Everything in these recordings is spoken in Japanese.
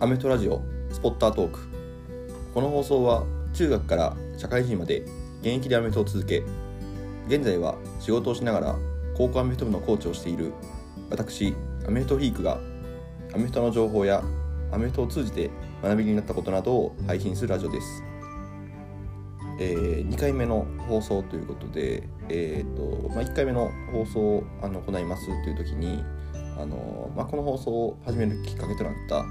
アメトラジオスポッタートーク。この放送は中学から社会人まで現役でアメフトを続け現在は仕事をしながら高校アメフト部のコーチをしている私アメフトフリークがアメフトの情報やアメフトを通じて学びになったことなどを配信するラジオです、えー、2回目の放送ということで、えーとまあ、1回目の放送をあの行いますという時にあの、まあ、この放送を始めるきっかけとなった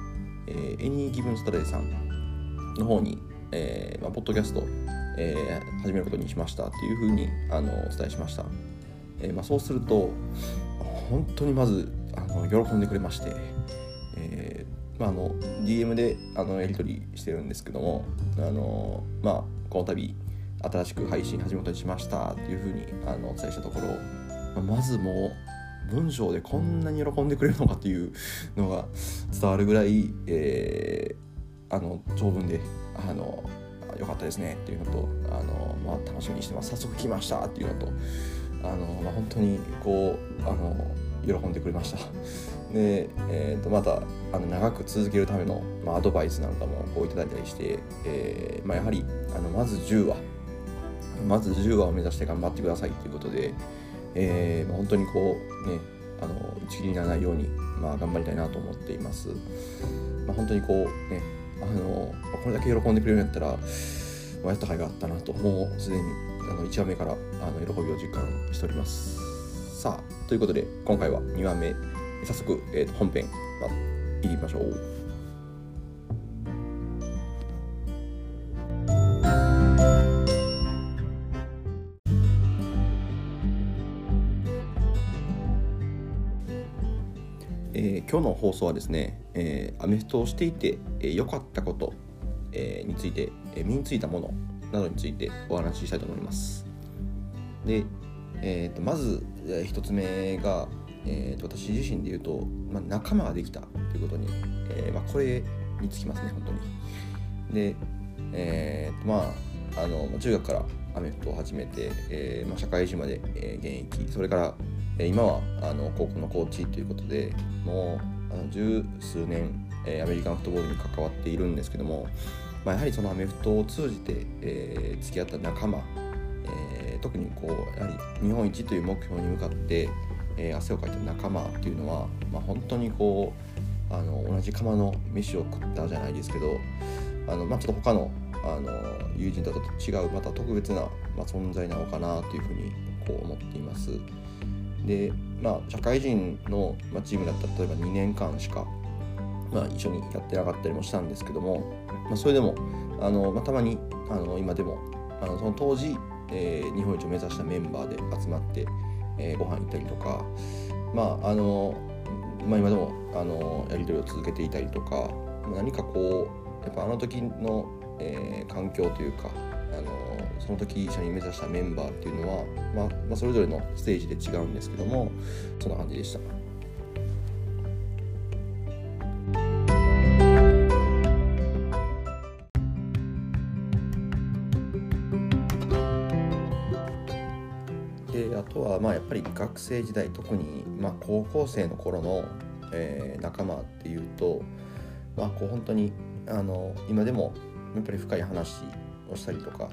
えー、エニー・ギブン・スタデーさんの方に、えーまあ、ポッドキャスト、えー、始めることにしましたっていうふうにあのお伝えしました、えーまあ、そうすると本当にまずあの喜んでくれまして、えーまあ、あの DM であのやり取りしてるんですけどもあの、まあ、この度新しく配信始めることにしましたっていうふうにあのお伝えしたところ、まあ、まずもう文章でこんなに喜んでくれるのかっていうのが伝わるぐらい、えー、あの長文であのよかったですね。っていうのとあの、まあ、楽しみにしてます。早速来ましたっていうのとあの、まあ、本当にこうあの喜んでくれました。で、えー、とまたあの長く続けるための、まあ、アドバイスなんかもこういただいたりして、えーまあ、やはりあのまず10話まず10話を目指して頑張ってくださいということで、えー、本当にこうねあの打ち切りにならないように、まあ、頑張りたいなと思っています。まあ、本当にこうねあのこれだけ喜んでくれるんやったら、まあ、やった甲斐があったなともうすでにあの1話目からあの喜びを実感しております。さあということで今回は2話目早速、えー、と本編、まあ、いきましょう。今日の放送はですね、えー、アメフトをしていて良、えー、かったこと、えー、について、えー、身についたものなどについてお話ししたいと思います。で、えーと、まず、えー、1つ目が、えーと、私自身で言うと、まあ、仲間ができたということに、えーまあ、これにつきますね、本当に。で、えーとまあ、あの中学からアメフトを始めて、えーまあ、社会人まで、えー、現役それから今はあの高校のコーチということでもうあの十数年、えアメリカンフットボールに関わっているんですけども、まあ、やはりそのアメフトを通じて、えー、付き合った仲間、えー、特にこうやはり日本一という目標に向かって、えー、汗をかいた仲間っていうのは、まあ、本当にこうあの同じ釜の飯を食ったじゃないですけどあの、まあ、ちょっと他のあの友人と違うまた特別な、まあ、存在なのかなというふうにこう思っています。で、まあ、社会人の、チームだったら例えば2年間しか、まあ、一緒にやってなかったりもしたんですけども、まあ、それでもあの、まあ、たまにあの今でもあのその当時、えー、日本一を目指したメンバーで集まって、えー、ご飯行ったりとか、まああのまあ、今でもあのやり取りを続けていたりとか何かこうやっぱあの時の、えー、環境というかあのその時一緒に目指したメンバーっていうのは、まあ、まあ、それぞれのステージで違うんですけどもそんな感じでした。であとはまあやっぱり学生時代特にまあ高校生の頃の、えー、仲間っていうと、まあ、こう本当にあの今でもやっぱり深い話をしたりとか、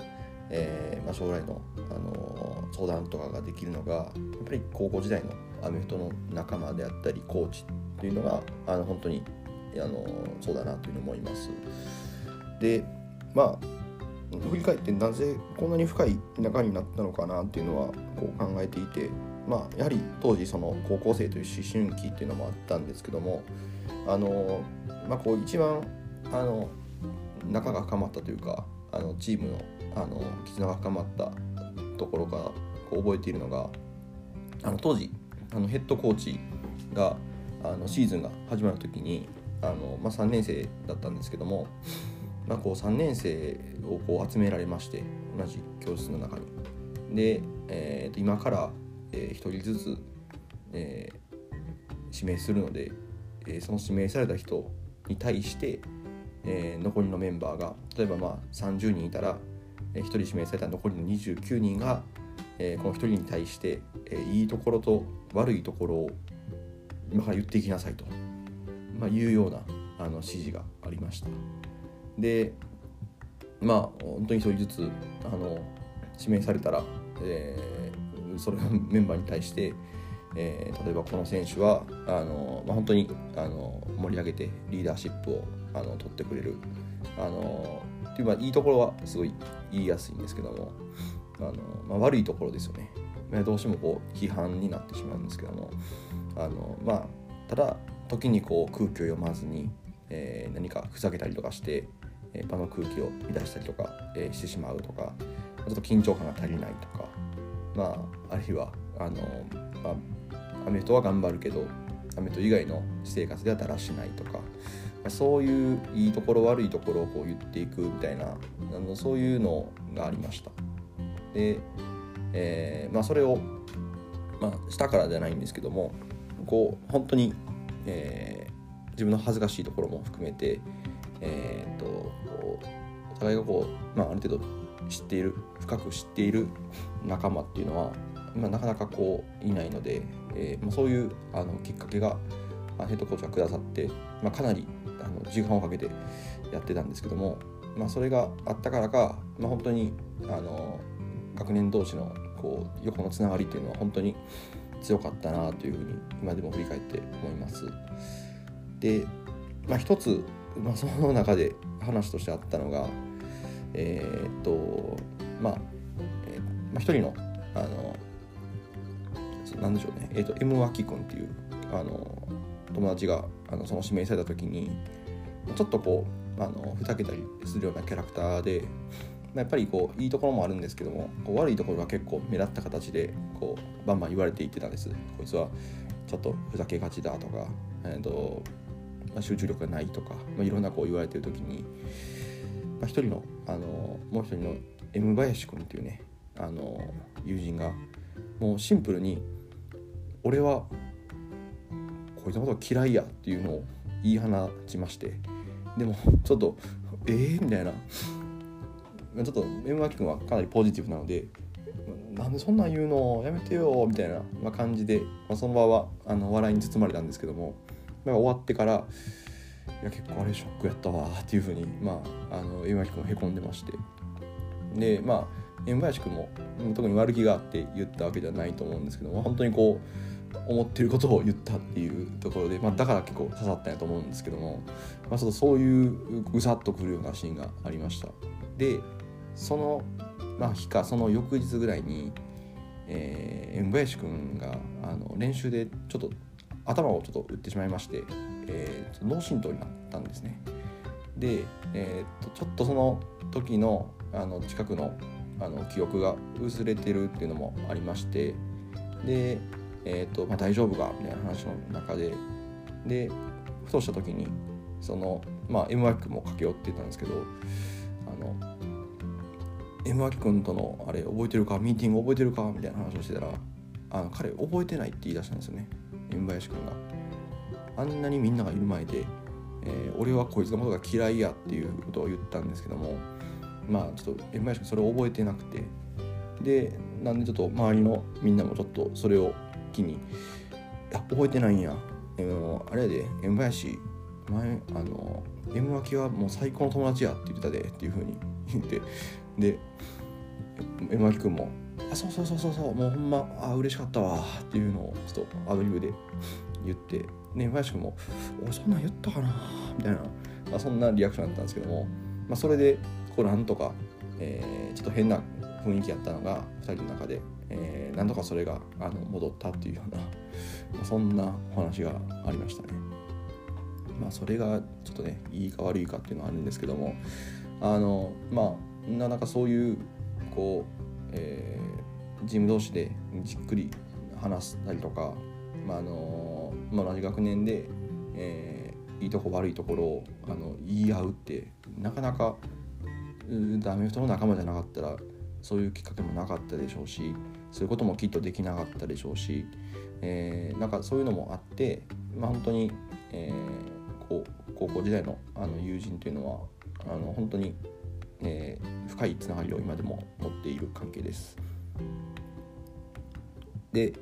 えーまあ、将来の、あの相談とかができるのがやっぱり高校時代のアメフトの仲間であったりコーチっていうのがあの本当にあのそうだなというふうに思います。でまあ振り返ってなぜこんなに深い仲になったのかなっていうのはこう考えていて、まあ、やはり当時その高校生という思春期っていうのもあったんですけどもあの、まあ、こう一番あの仲が深まったというかあのチームのあの絆が深まったところがこう覚えているのがあの当時あのヘッドコーチがあのシーズンが始まる時にあの、まあ、3年生だったんですけども、まあ、こう3年生をこう集められまして同じ教室の中に。で、えー、と今から、えー、1人ずつ、えー、指名するので、えー、その指名された人に対して、えー、残りのメンバーが例えばまあ30人いたら1人指名された残りの29人が、えこの1人に対して、えいいところと悪いところを今から言っていきなさいと、まあ、いうようなあの指示がありました。でまあ本当に一人ずつあの指名されたら、えー、それのメンバーに対して、えー、例えばこの選手はあの、まあ、本当にあの盛り上げてリーダーシップをあの取ってくれる。あのっていうまあいいところはすごい言いやすいんですけども。あの、まあ、悪いところですよね。どうしてもこう批判になってしまうんですけども。あのまあただ時にこう空気を読まずに、えー、何かふざけたりとかして、えー、場の空気を乱したりとか、えー、してしまうとかちょっと緊張感が足りないとかまああるいはあの、まあ、アメフトは頑張るけどアメフト以外の私生活ではだらしないとか、まあ、そういういいところ悪いところをこう言っていくみたいなあのそういうのがありました。で、えーまあ、それを、まあ、したからじゃないんですけどもこう本当に、えー、自分の恥ずかしいところも含めて、えーと、お互いがこう、まあ、ある程度知っている深く知っている仲間っていうのは、まあ、なかなかこういないので、えーまあ、そういうあのきっかけが、まあ、ヘッドコーチがくださって、まあ、かなりあの時間をかけてやってたんですけども、まあ、それがあったからか、まあ、本当にあの学年同士のこう横のつながりっていうのは本当に強かったなというふうに今でも振り返って思います。で、まあ、一つ、まあ、その中で話としてあったのがえー、っとまあ、え、まあ、人のあのなんでしょうね、えー、っと M 脇君っていうあの友達があのその指名された時にちょっとこうあのふざけたりするようなキャラクターでまあやっぱりこういいところもあるんですけどもこう悪いところが結構目立った形でこうバンバン言われていってたんです。こいつはちょっとふざけがちだとか、えーとまあ、集中力がないとか、まあ、いろんなこう言われてる時に、まあ、一人のあのもう一人の M 林君っていうねあの友人がもうシンプルに「俺はこいつのこと嫌いや」っていうのを言い放ちましてでもちょっと「えー?」みたいな。ちょっと M 脇君はかなりポジティブなのでなんでそんなん言うの？やめてよ。みたいな、感じで、まあ、その場はあの笑いに包まれたんですけども、まあ、終わってからいや結構あれショックやったわっていうふうに、まあ、あの M 林君へこんでまして。でまあ M 林君も特に悪気があって言ったわけではないと思うんですけども本当にこう思ってることを言ったっていうところで、まあ、だから結構刺さったんやと思うんですけども、まあ、ちょっとそういうぐさっとくるようなシーンがありました。でその、まあ、日かその翌日ぐらいに、えー、M 林君があの練習でちょっと頭をちょっと打ってしまいまして、えー、脳震盪になったんですね。で、えー、とちょっとその時のあの近くのあの記憶が薄れてるっていうのもありましてで、えーとまあ、大丈夫かみたいな話の中ででふとした時にその、まあ、M ワ君も駆け寄ってたんですけどあの M ワ君とのあれ覚えてるかミーティング覚えてるかみたいな話をしてたらあの彼覚えてないって言い出したんですよね M 林君が。あんなにみんながいる前で、えー、俺はこいつのことが嫌いやっていうことを言ったんですけどもまあちょっと M 林君それを覚えてなくてでなんでちょっと周りのみんなもちょっとそれを機に「あ覚えてないんや、えー、あれやで M 林前あの M 脇はもう最高の友達やって言ってたでっていうふうに 言って。で M 脇君もあそうそうそうそうそうもうほんまあ嬉しかったわっていうのをちょっとアドリブで 言って。ね林君も「おそんなん言ったかな」みたいな、まあ、そんなリアクションだったんですけども、まあ、それでこうなんとか、えー、ちょっと変な雰囲気やったのが2人の中で、えー、なんとかそれがあの戻ったっていうような、まあ、そんなお話がありましたね。まあそれがちょっとねいいか悪いかっていうのはあるんですけどもあのまあなかなかそういうこう、えー、チーム同士でじっくり話したりとか、まああのまあ、同じ学年で、えー、いいとこ悪いところをあの言い合うってなかなかダメ人の仲間じゃなかったらそういうきっかけもなかったでしょうしそういうこともきっとできなかったでしょうし、えー、なんかそういうのもあって、まあ、本当に、えー、こう高校時代のあの友人というのはあの本当にえー、深いつながりを今でも持っている関係です。で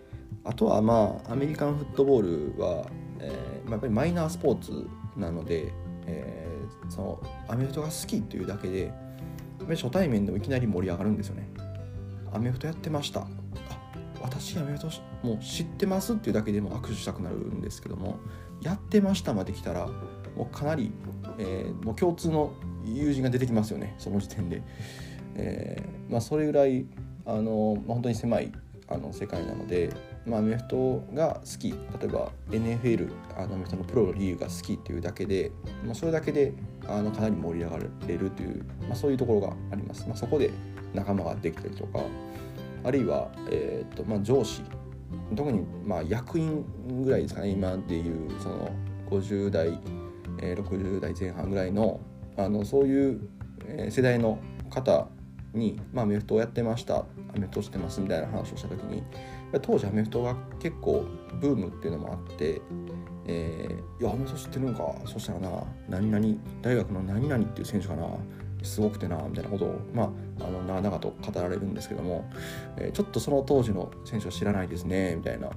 あとはまあアメリカンフットボールは、えーまあ、やっぱりマイナースポーツなので、えー、そのアメフトが好きっていうだけで初対面でもいきなり盛り上がるんですよね。アメフトやってました。私アメフトもう知ってますっていうだけでも握手したくなるんですけどもやってましたまで来たらもうかなり、えー、もう共通の友人が出てきますよねその時点で。えー、まあ、それぐらいあの、まあ、本当に狭いあの世界なので、まあ、アメフトが好き例えば NFL あのアメフトのプロのリーグが好きっていうだけで、まあ、それだけであのかなり盛り上がれるという、まあ、そういうところがあります。まあ、そこで仲間ができたりとかあるいは、えーとまあ、上司特にまあ役員ぐらいですかね今でいうその50代、えー、60代前半ぐらいのあのそういう世代の方に、まあ、アメフトをやってましたアメフトしてますみたいな話をした時に当時アメフトが結構ブームっていうのもあってえー、いやアメフト知ってるんかそしたらな何々大学の何々っていう選手かなすごくてなみたいなことを、まあ、あの長々と語られるんですけども、えー、ちょっとその当時の選手を知らないですねみたいな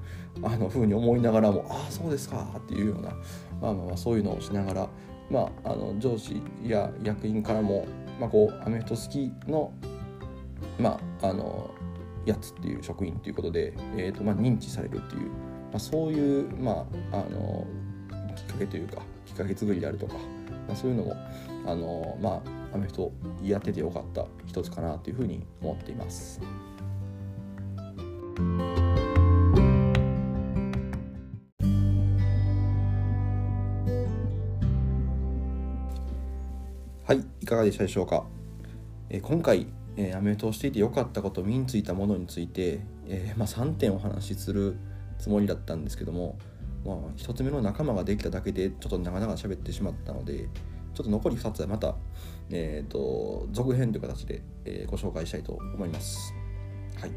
あのふうに思いながらもああそうですかっていうような、まあ、まあまあそういうのをしながら、まあ、あの上司や役員からも、まあ、こうアメフト好きの,、まあ、あのやつっていう職員ということで、えーとまあ、認知されるっていう、まあ、そういう、まあ、あのきっかけというかきっかけ作りであるとか、まあ、そういうのもあの、まあ、アメフトやっててよかった一つかなというふうに思っています。はい、いかがでしたでしょうか？えー、今回えー、アメフトをしていて良かったこと身についたものについて、えー、まあ、3点お話しするつもりだったんですけども、まあ、1つ目の仲間ができただけでちょっと長々喋ってしまったのでちょっと残り2つはまた、えーと、続編という形で、えー、ご紹介したいと思います。はい。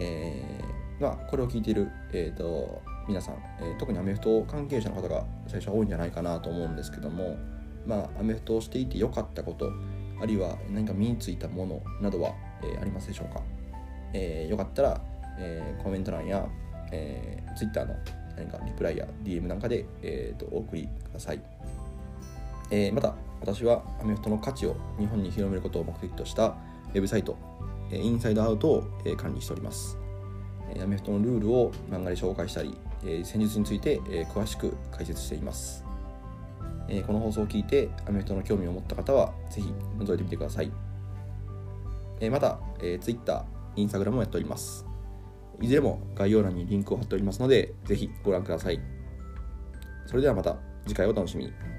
えーまあ、これを聞いている、えーと、皆さん、えー、特にアメフト関係者の方が最初は多いんじゃないかなと思うんですけども、まあ、アメフトをしていて良かったことあるいは何か身についたものなどは、えー、ありますでしょうか、えー、よかったら、えー、コメント欄や、えー、Twitter の何かリプライや DM なんかで、えーと、お送りください、えー、また私はアメフトの価値を日本に広めることを目的としたウェブサイト、えインサイドアウトを、え管理しております、えアメフトのルールを漫画で紹介したり、え戦術について、え詳しく解説しています。え、この放送を聞いてアメフトの興味を持った方はぜひ覗いてみてください、え、また、え、Twitter、Instagram もやっております。いずれも概要欄にリンクを貼っておりますのでぜひご覧ください。それではまた次回お楽しみに。